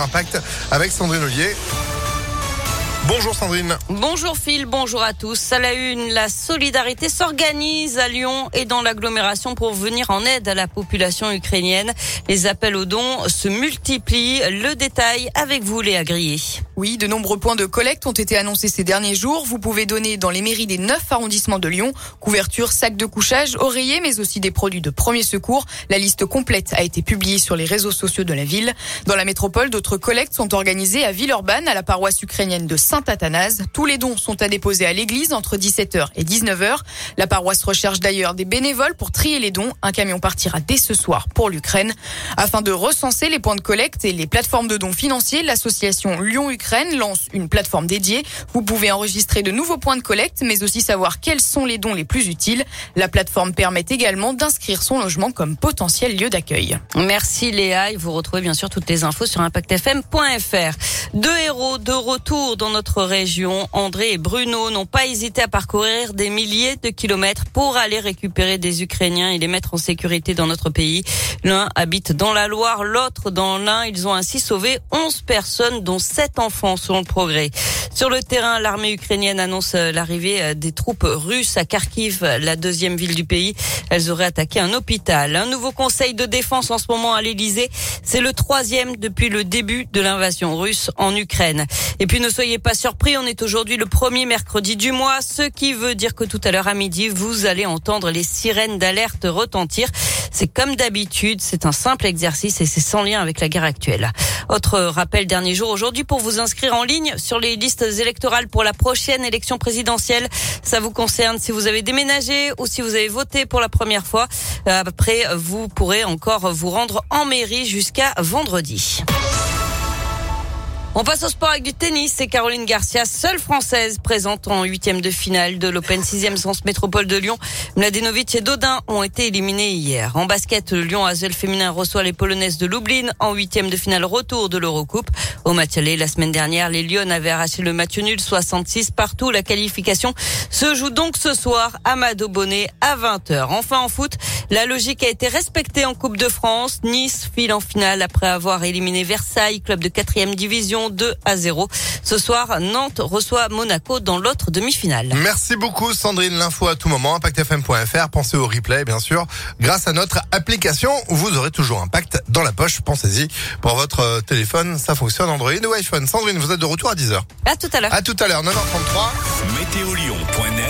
Impact avec Sandrine Ollier. Bonjour Sandrine. Bonjour Phil, bonjour à tous. À la une, la solidarité s'organise à Lyon et dans l'agglomération pour venir en aide à la population ukrainienne. Les appels aux dons se multiplient. Le détail avec vous, Léa Grillet. Oui, de nombreux points de collecte ont été annoncés ces derniers jours. Vous pouvez donner dans les mairies des neuf arrondissements de Lyon couverture, sacs de couchage, oreillers, mais aussi des produits de premier secours. La liste complète a été publiée sur les réseaux sociaux de la ville. Dans la métropole, d'autres collectes sont organisées à Villeurbanne, à la paroisse ukrainienne de Saint-Athanase. Tous les dons sont à déposer à l'église entre 17h et 19h. La paroisse recherche d'ailleurs des bénévoles pour trier les dons. Un camion partira dès ce soir pour l'Ukraine. Afin de recenser les points de collecte et les plateformes de dons financiers, l'association Lyon-Ukraine lance une plateforme dédiée. Vous pouvez enregistrer de nouveaux points de collecte, mais aussi savoir quels sont les dons les plus utiles. La plateforme permet également d'inscrire son logement comme potentiel lieu d'accueil. Merci Léa et vous retrouvez bien sûr toutes les infos sur impactfm.fr. Deux héros de retour dans notre région, André et Bruno, n'ont pas hésité à parcourir des milliers de kilomètres pour aller récupérer des Ukrainiens et les mettre en sécurité dans notre pays. L'un habite dans la Loire, l'autre dans l'Ain. Ils ont ainsi sauvé 11 personnes, dont 7 enfants, selon le progrès. Sur le terrain, l'armée ukrainienne annonce l'arrivée des troupes russes à Kharkiv, la deuxième ville du pays. Elles auraient attaqué un hôpital. Un nouveau conseil de défense en ce moment à l'Elysée. C'est le troisième depuis le début de l'invasion russe en Ukraine. Et puis ne soyez pas surpris, on est aujourd'hui le premier mercredi du mois, ce qui veut dire que tout à l'heure à midi, vous allez entendre les sirènes d'alerte retentir. C'est comme d'habitude, c'est un simple exercice et c'est sans lien avec la guerre actuelle. Autre rappel dernier jour aujourd'hui pour vous inscrire en ligne sur les listes électorales pour la prochaine élection présidentielle. Ça vous concerne si vous avez déménagé ou si vous avez voté pour la première fois. Après, vous pourrez encore vous rendre en mairie jusqu'à vendredi. On passe au sport avec du tennis. C'est Caroline Garcia, seule française présente en huitième de finale de l'Open 6e Sens Métropole de Lyon. Mladenovic et Dodin ont été éliminés hier. En basket, le Lyon Asvel féminin reçoit les Polonaises de Lublin en huitième de finale retour de l'Eurocoupe. Au match aller, la semaine dernière, les Lyon avaient arraché le match nul 66 partout. La qualification se joue donc ce soir à Mado Bonnet à 20h. Enfin en foot, la logique a été respectée en Coupe de France. Nice file en finale après avoir éliminé Versailles, club de quatrième division 2 à 0. Ce soir, Nantes reçoit Monaco dans l'autre demi-finale. Merci beaucoup Sandrine, l'info à tout moment, impactfm.fr, pensez au replay bien sûr. Grâce à notre application, vous aurez toujours Impact dans la poche, pensez-y. Pour votre téléphone, ça fonctionne Android ou iPhone. Sandrine, vous êtes de retour à 10h. À tout à l'heure. À tout à l'heure, 9h33. Météolion.net